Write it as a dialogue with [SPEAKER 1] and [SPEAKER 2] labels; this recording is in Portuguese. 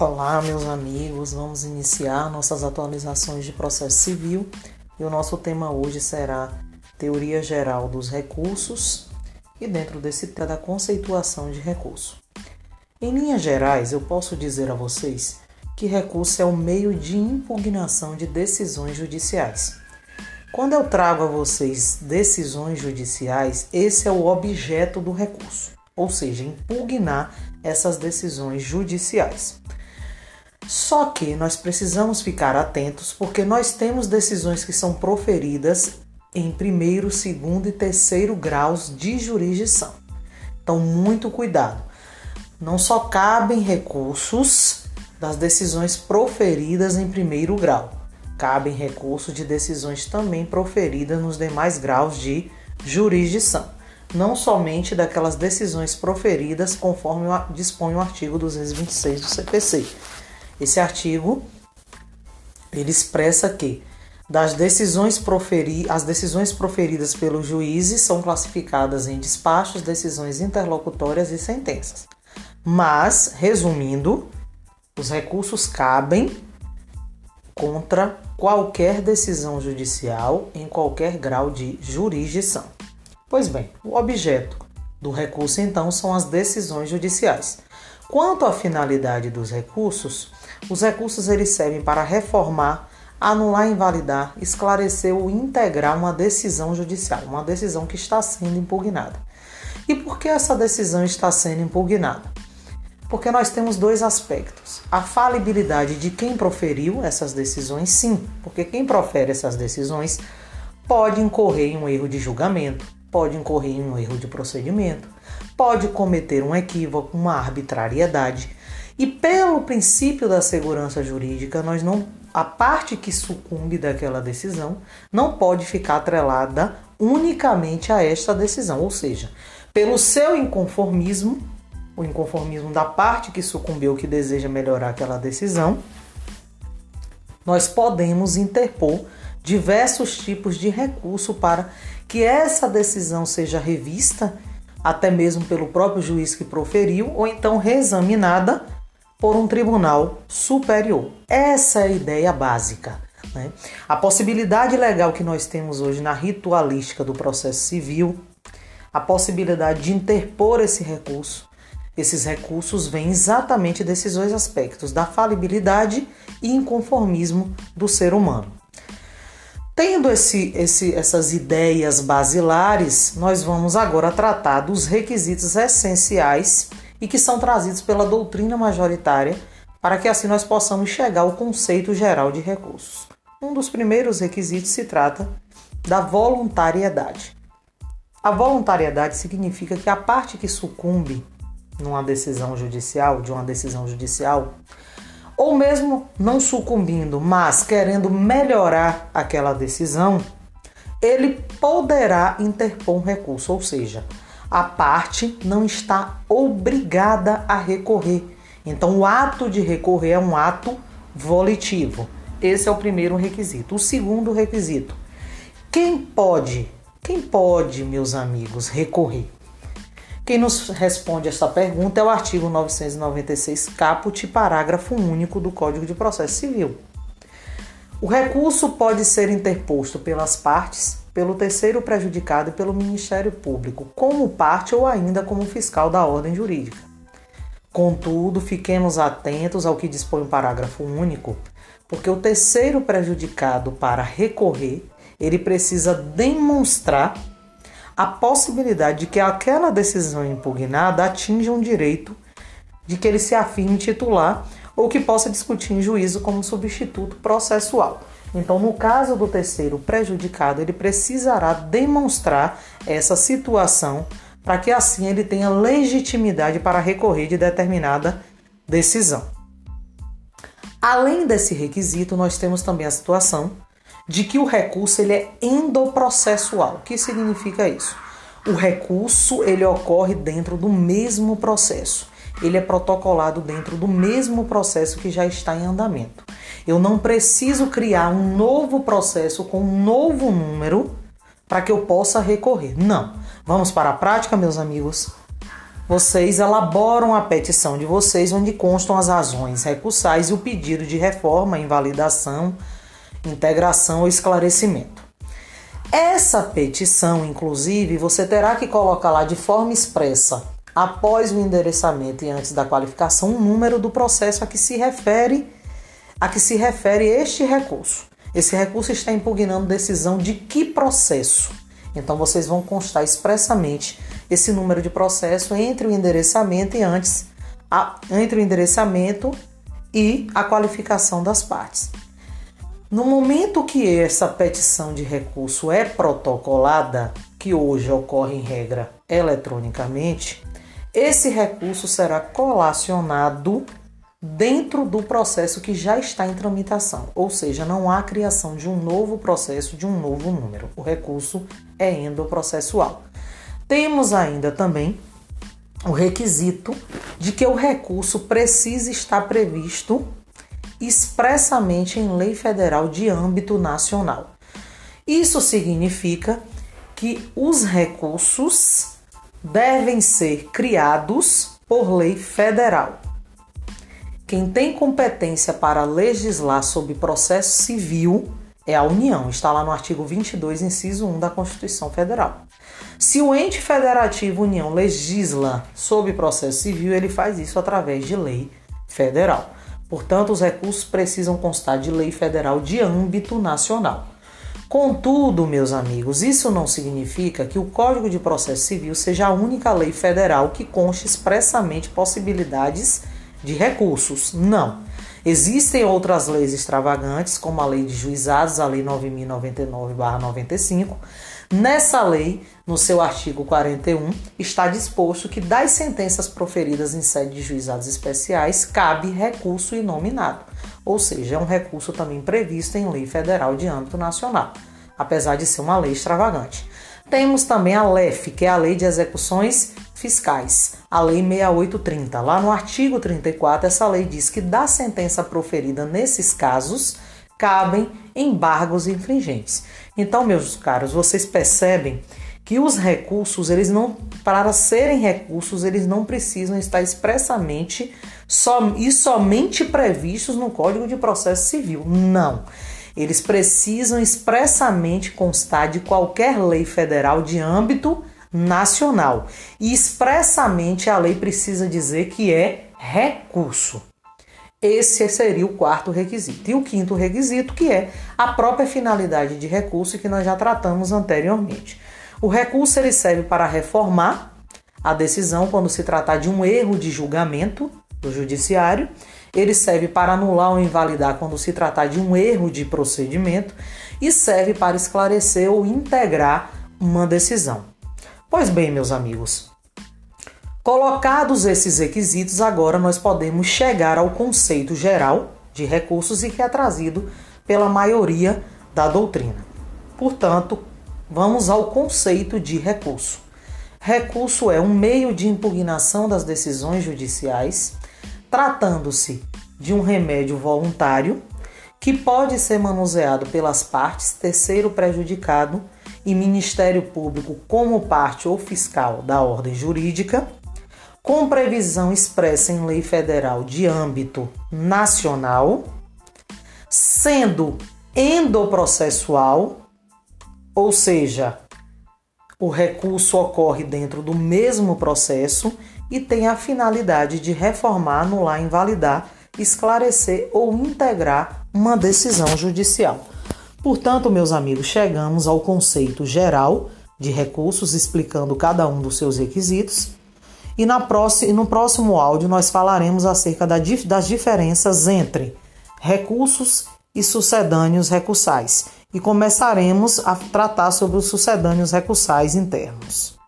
[SPEAKER 1] Olá, meus amigos, vamos iniciar nossas atualizações de processo civil e o nosso tema hoje será Teoria Geral dos Recursos e, dentro desse tema, da conceituação de recurso. Em linhas gerais, eu posso dizer a vocês que recurso é o meio de impugnação de decisões judiciais. Quando eu trago a vocês decisões judiciais, esse é o objeto do recurso, ou seja, impugnar essas decisões judiciais. Só que nós precisamos ficar atentos porque nós temos decisões que são proferidas em primeiro, segundo e terceiro graus de jurisdição. Então, muito cuidado. Não só cabem recursos das decisões proferidas em primeiro grau, cabem recursos de decisões também proferidas nos demais graus de jurisdição, não somente daquelas decisões proferidas conforme dispõe o artigo 226 do CPC esse artigo ele expressa que das decisões proferi as decisões proferidas pelos juízes são classificadas em despachos, decisões interlocutórias e sentenças. Mas, resumindo, os recursos cabem contra qualquer decisão judicial em qualquer grau de jurisdição. Pois bem, o objeto do recurso então são as decisões judiciais. Quanto à finalidade dos recursos, os recursos eles servem para reformar, anular, invalidar, esclarecer ou integrar uma decisão judicial, uma decisão que está sendo impugnada. E por que essa decisão está sendo impugnada? Porque nós temos dois aspectos. A falibilidade de quem proferiu essas decisões, sim, porque quem profere essas decisões pode incorrer em um erro de julgamento, pode incorrer em um erro de procedimento, pode cometer um equívoco, uma arbitrariedade. E pelo princípio da segurança jurídica, nós não a parte que sucumbe daquela decisão não pode ficar atrelada unicamente a esta decisão, ou seja, pelo seu inconformismo, o inconformismo da parte que sucumbiu que deseja melhorar aquela decisão, nós podemos interpor diversos tipos de recurso para que essa decisão seja revista, até mesmo pelo próprio juiz que proferiu, ou então reexaminada por um tribunal superior. Essa é a ideia básica. Né? A possibilidade legal que nós temos hoje na ritualística do processo civil, a possibilidade de interpor esse recurso, esses recursos vêm exatamente desses dois aspectos, da falibilidade e inconformismo do ser humano. Tendo esse, esse, essas ideias basilares, nós vamos agora tratar dos requisitos essenciais e que são trazidos pela doutrina majoritária para que assim nós possamos chegar ao conceito geral de recursos. Um dos primeiros requisitos se trata da voluntariedade. A voluntariedade significa que a parte que sucumbe numa decisão judicial, de uma decisão judicial, ou mesmo não sucumbindo, mas querendo melhorar aquela decisão, ele poderá interpor um recurso, ou seja, a parte não está obrigada a recorrer. Então, o ato de recorrer é um ato volitivo. Esse é o primeiro requisito. O segundo requisito: quem pode, quem pode, meus amigos, recorrer? Quem nos responde esta pergunta é o artigo 996 caput, parágrafo único do Código de Processo Civil. O recurso pode ser interposto pelas partes, pelo terceiro prejudicado e pelo Ministério Público, como parte ou ainda como fiscal da ordem jurídica. Contudo, fiquemos atentos ao que dispõe o parágrafo único, porque o terceiro prejudicado para recorrer, ele precisa demonstrar a possibilidade de que aquela decisão impugnada atinja um direito de que ele se afirme titular ou que possa discutir em juízo como substituto processual. Então, no caso do terceiro prejudicado, ele precisará demonstrar essa situação para que assim ele tenha legitimidade para recorrer de determinada decisão. Além desse requisito, nós temos também a situação de que o recurso ele é endoprocessual. O que significa isso? O recurso ele ocorre dentro do mesmo processo. Ele é protocolado dentro do mesmo processo que já está em andamento. Eu não preciso criar um novo processo com um novo número para que eu possa recorrer. Não. Vamos para a prática, meus amigos. vocês elaboram a petição de vocês, onde constam as razões recursais e o pedido de reforma, invalidação, integração ou esclarecimento. Essa petição, inclusive, você terá que colocar lá de forma expressa, após o endereçamento e antes da qualificação, o número do processo a que se refere a que se refere este recurso. Esse recurso está impugnando decisão de que processo? Então vocês vão constar expressamente esse número de processo entre o endereçamento e antes a, entre o endereçamento e a qualificação das partes. No momento que essa petição de recurso é protocolada, que hoje ocorre em regra eletronicamente, esse recurso será colacionado dentro do processo que já está em tramitação, ou seja, não há criação de um novo processo, de um novo número. O recurso é endoprocessual. Temos ainda também o requisito de que o recurso precisa estar previsto expressamente em lei federal de âmbito nacional. Isso significa que os recursos devem ser criados por lei federal. Quem tem competência para legislar sobre processo civil é a União, está lá no artigo 22, inciso 1 da Constituição Federal. Se o ente federativo União legisla sobre processo civil, ele faz isso através de lei federal. Portanto, os recursos precisam constar de lei federal de âmbito nacional. Contudo, meus amigos, isso não significa que o Código de Processo Civil seja a única lei federal que conste expressamente possibilidades de recursos. Não. Existem outras leis extravagantes, como a Lei de Juizados, a Lei 9099-95. Nessa lei, no seu artigo 41, está disposto que das sentenças proferidas em sede de juizados especiais cabe recurso inominado, ou seja, é um recurso também previsto em lei federal de âmbito nacional, apesar de ser uma lei extravagante. Temos também a LEF, que é a Lei de Execuções Fiscais, a Lei 6830. Lá no artigo 34, essa lei diz que da sentença proferida nesses casos cabem embargos infringentes. Então, meus caros, vocês percebem que os recursos, eles não, para serem recursos, eles não precisam estar expressamente só, e somente previstos no Código de Processo Civil. Não. Eles precisam expressamente constar de qualquer lei federal de âmbito nacional. E expressamente a lei precisa dizer que é recurso. Esse seria o quarto requisito. E o quinto requisito, que é a própria finalidade de recurso que nós já tratamos anteriormente. O recurso ele serve para reformar a decisão quando se tratar de um erro de julgamento do judiciário. Ele serve para anular ou invalidar quando se tratar de um erro de procedimento e serve para esclarecer ou integrar uma decisão. Pois bem, meus amigos, Colocados esses requisitos, agora nós podemos chegar ao conceito geral de recursos e que é trazido pela maioria da doutrina. Portanto, vamos ao conceito de recurso. Recurso é um meio de impugnação das decisões judiciais, tratando-se de um remédio voluntário que pode ser manuseado pelas partes, terceiro prejudicado e Ministério Público como parte ou fiscal da ordem jurídica com previsão expressa em lei federal de âmbito nacional, sendo endoprocessual, ou seja, o recurso ocorre dentro do mesmo processo e tem a finalidade de reformar, anular, invalidar, esclarecer ou integrar uma decisão judicial. Portanto, meus amigos, chegamos ao conceito geral de recursos, explicando cada um dos seus requisitos e na próxima, no próximo áudio nós falaremos acerca das diferenças entre recursos e sucedâneos recursais e começaremos a tratar sobre os sucedâneos recursais internos.